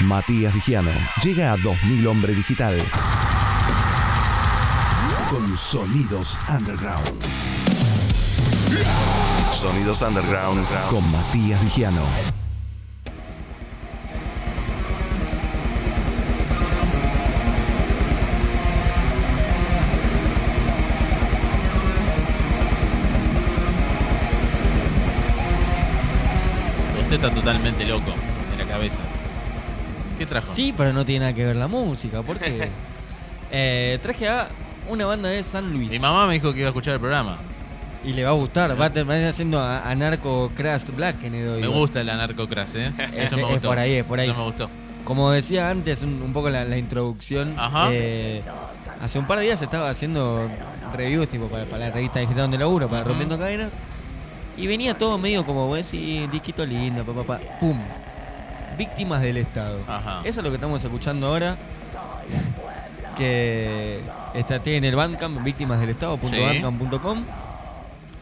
Matías Vigiano llega a 2000 Hombre Digital con Sonidos Underground. Sonidos Underground con Matías Vigiano. Usted está totalmente loco de la cabeza. ¿Qué trajo? Sí, pero no tiene nada que ver la música, porque eh, traje a una banda de San Luis. Mi mamá me dijo que iba a escuchar el programa. Y le va a gustar, va a terminar haciendo a- Anarco Crash Black el Me gusta el anarcocras, ¿eh? Es- Eso me es gustó. por ahí, es por ahí. Eso me gustó. Como decía antes, un, un poco la, la introducción. Ajá. eh, hace un par de días estaba haciendo reviews tipo para, para la revista digital donde laburo, para. Rompiendo Cadenas. Y venía todo medio como, vos decís, disquito lindo, papá, pa, pa, pum. Víctimas del Estado. Ajá. Eso es lo que estamos escuchando ahora. Que está en el Bandcamp, víctimasdelestado.bandcamp.com.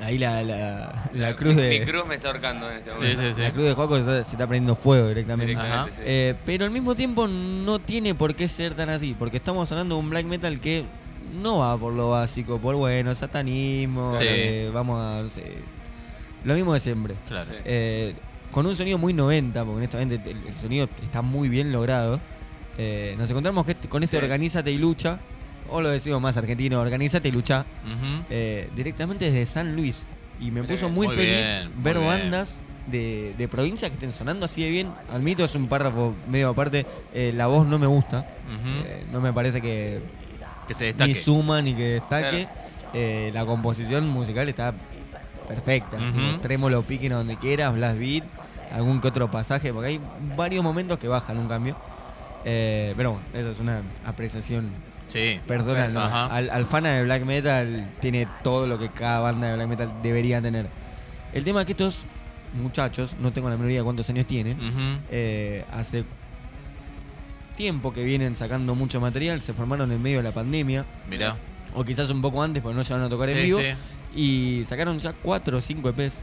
Ahí la, la, la cruz de. Mi cruz me está ahorcando en este Sí, momento. sí, sí. La cruz de Juaco se está, se está prendiendo fuego directamente. Directamente, Ajá. sí. Eh, pero al mismo tiempo no tiene por qué ser tan así, porque estamos hablando de un black metal que no va por lo básico, por bueno, satanismo, Sí. eh, vamos a... no sé, lo mismo de siempre. Claro. Sí. Eh, con un sonido muy 90, porque honestamente el, el sonido está muy bien logrado. Eh, nos encontramos este- con este Sí. Organízate y Lucha, o lo decimos más argentino, Organízate y Lucha, eh, directamente desde San Luis. Y me puso muy, Muy feliz bien, ver bandas de, de provincia que estén sonando así de bien. Admito, es un párrafo medio aparte. eh, la voz no me gusta. No me parece que Que se ni destaque. suma ni que destaque. La composición musical está perfecta. Ujú. Tipo, Trémolo, piquen a donde quieras, blast beat, algún que otro pasaje, porque hay varios momentos que bajan un cambio. Eh, pero bueno, eso es una apreciación Sí. personal. Ajá. Al, al fan de black metal tiene todo lo que cada banda de black metal debería tener. El tema es que estos muchachos, no tengo la menor idea de cuántos años tienen, eh, hace tiempo que vienen sacando mucho material, se formaron en medio de la pandemia, Mirá. o quizás un poco antes, porque no llegaron a tocar en vivo, sí. y sacaron ya 4 o 5 EPs.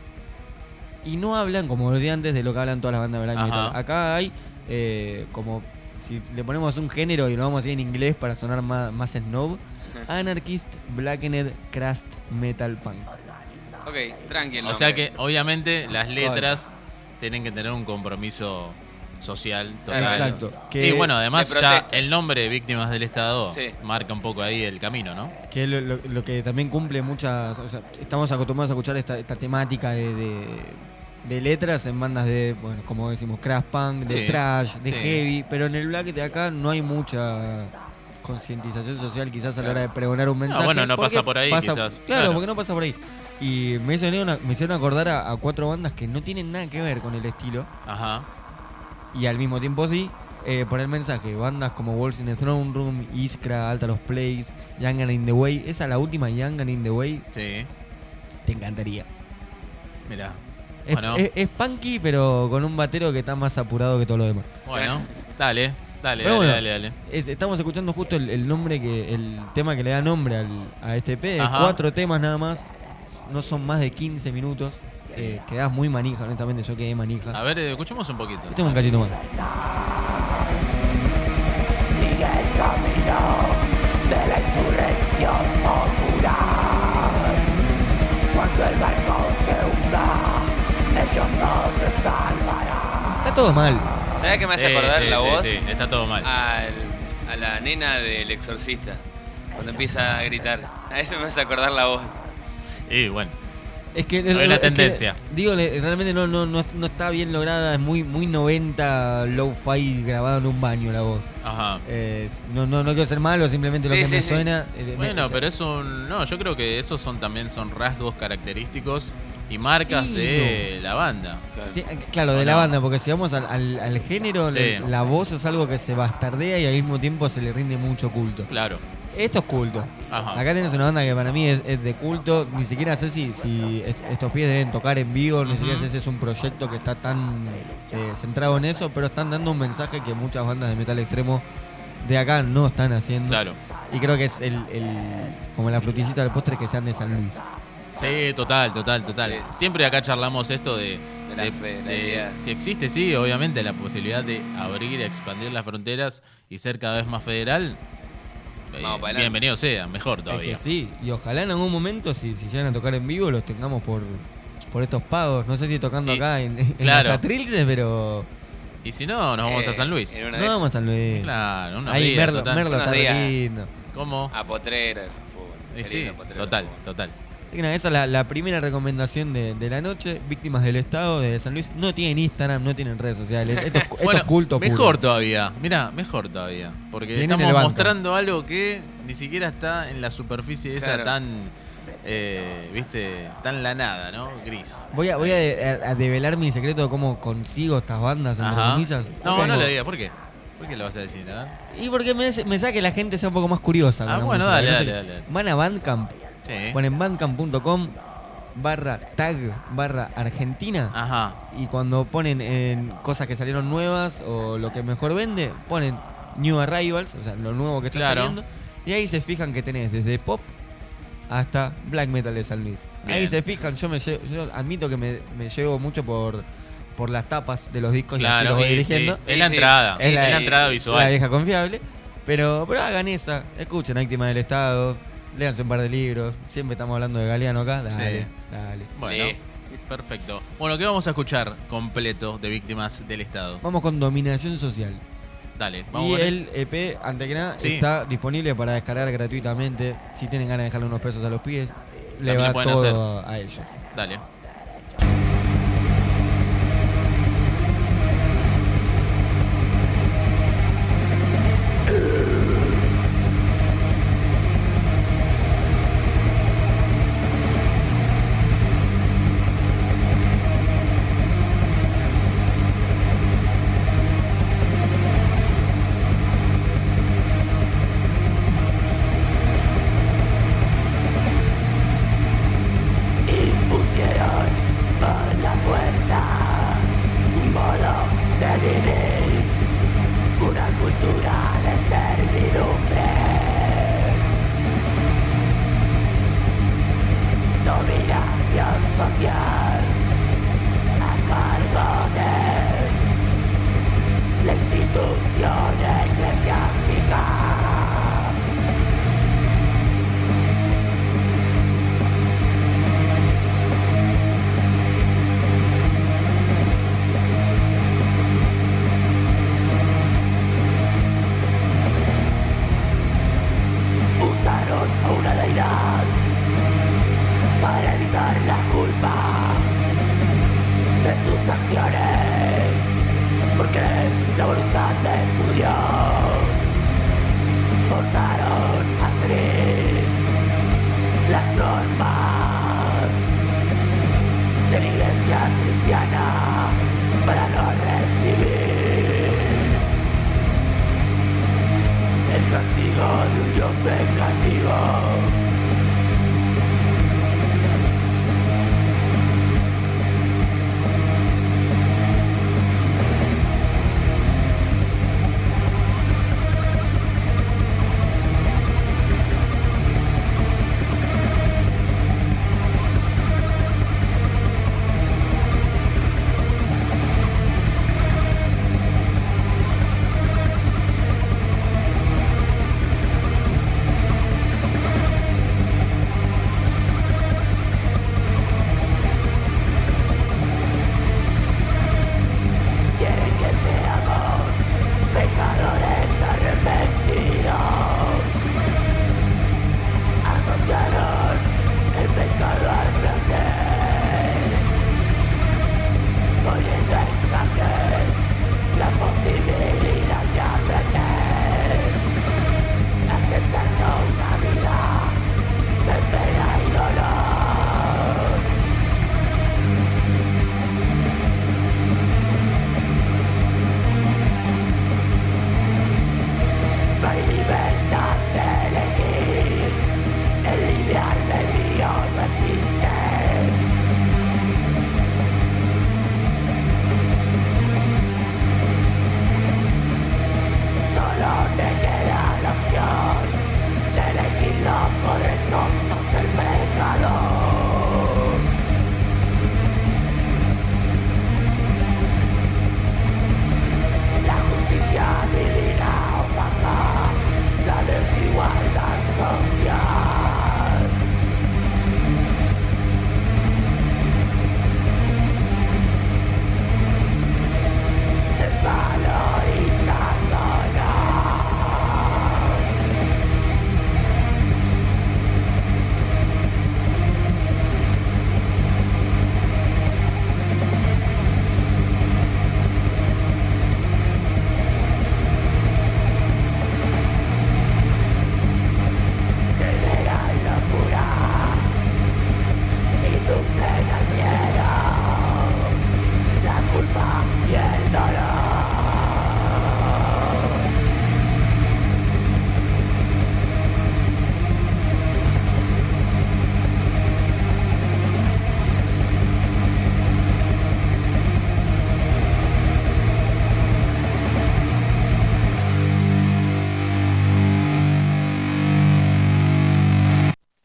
Y no hablan, como los de antes, de lo que hablan todas las bandas de black Ajá. metal. Acá hay eh, como, si le ponemos un género y lo vamos a decir en inglés para sonar más, más snob, Anarchist Blackened Crust Metal Punk. Ok, tranquilo. O sea que, obviamente, las letras tienen que tener un compromiso social total. Exacto. Que, y bueno, además de ya el nombre Víctimas del Estado Sí. marca un poco ahí el camino, ¿no? que lo, lo- lo que también cumple muchas. O sea, estamos acostumbrados a escuchar esta, esta temática de, de- de letras en bandas de, bueno, como decimos, crash punk, de Sí, trash, de sí. heavy, pero en el black de acá no hay mucha concientización social quizás a la hora de pregonar un mensaje. bueno, no pasa por ahí, quizás. Claro, Claro. porque no pasa por ahí. Y me hicieron, una- me hicieron acordar a, a cuatro bandas que no tienen nada que ver con el estilo Ajá. y al mismo tiempo sí, eh, por el mensaje. Bandas como Walls in the Throne Room, Iskra, Altar of Place, Young and in the Way. Esa, la última, Young and in the Way, Sí. te encantaría. Mirá. Es, Bueno. es- es punky, pero con un batero que está más apurado que todo lo demás. Bueno, dale, dale, dale, bueno, dale, dale. Es- estamos escuchando justo el, el nombre que el tema que le da nombre al, a este EP. Ajá. Cuatro temas nada más. No son más de 15 minutos. Eh, quedás muy manija, honestamente. Yo quedé manija. A ver, escuchemos un poquito. Es un cachito más. Está todo mal. ¿Sabes qué me hace Sí, acordar sí, la sí, voz? sí, está todo mal. Al- a la nena del exorcista. Cuando empieza a gritar. A eso me hace acordar la voz. Y bueno, Es que es que, tendencia. digo, realmente no, no, no, no está bien lograda. Es muy, muy 90 low-fi grabado en un baño la voz. ajá. Eh, no, no, no quiero ser malo, simplemente lo Sí, que sí, me sí. suena. eh, me- Bueno, o sea, pero es un. No, yo creo que esos son también son rasgos característicos y marcas Sí, de la banda. Sí, claro, de ¿O la banda, porque si vamos al, al- al género, Sí. la voz es algo que se bastardea y al mismo tiempo se le rinde mucho culto. Claro. Esto es culto. Ajá. Acá tenés una banda que para mí es, es de culto, ni siquiera sé si, si est- estos pies deben tocar en vivo, ni siquiera sé si es un proyecto que está tan eh, centrado en eso, pero están dando un mensaje que muchas bandas de metal extremo de acá no están haciendo. Claro. Y creo que es el, el- como la frutillita del postre que sean de San Luis. Sí, total, total, total. Sí. Siempre acá charlamos esto de, De la federalidad. si existe, sí, obviamente la posibilidad de abrir, expandir las fronteras y ser cada vez más federal. eh, Vamos bienvenido sea, mejor Es todavía. que sí, y ojalá en algún momento, si, si llegan a tocar en vivo, los tengamos por, por estos pagos. No sé si tocando Y- acá en, en claro. las Catrilces, pero Y si no, nos vamos Eh, a San Luis. en una no de vamos a San Luis. Claro, unos Ahí días, Merlo, total. Merlo Unos está días. lindo. ¿Cómo? A Potrera, fútbol. Y Qué sí, lindo total, total. Esa es la, la primera recomendación de, de la noche. Víctimas del Estado de San Luis. No tienen Instagram, no tienen redes sociales. Esto, es- esto Bueno, es culto puro. mejor todavía. Mira, mejor todavía. Porque Tienen estamos mostrando algo que ni siquiera está en la superficie esa Claro. tan, eh, viste, tan la nada, ¿no? Gris. Voy a, voy a, develar mi secreto de cómo consigo estas bandas entre comillas. No, no lo digas. ¿Por qué? ¿Por qué lo vas a decir? Ver. Y porque me, me sabe que la gente sea un poco más curiosa. Ah, bueno, dale, no dale, dale. Van a Bandcamp, Sí. ponen bandcamp.com barra tag barra Argentina. Ajá. Y cuando ponen en cosas que salieron nuevas o lo que mejor vende, ponen New Arrivals, o sea, lo nuevo que está Claro. saliendo. Y ahí se fijan que tenés desde pop hasta black metal de San Luis. Ahí se fijan, yo me lle- yo admito que me, me llevo mucho por, por las tapas de los discos y así Claro, los voy y- eligiendo. sí, es la entrada. Es Es la- la, entrada La visual. vieja confiable. Pero, pero hagan esa, escuchen Víctima del Estado, léanse un par de libros. Siempre estamos hablando de Galeano acá. Dale, Sí. dale. Bueno, Sí. perfecto. Bueno, ¿qué vamos a escuchar completo de víctimas del Estado? Vamos con Dominación Social. Dale, vamos Y con el EP, antes que nada, Sí. está disponible para descargar gratuitamente. Si tienen ganas de dejarle unos pesos a los pies, le También va todo a ellos. Dale. la voluntad de Dios. Forzaron a tres las normas de la iglesia cristiana para no recibir el castigo de un Dios vengativo.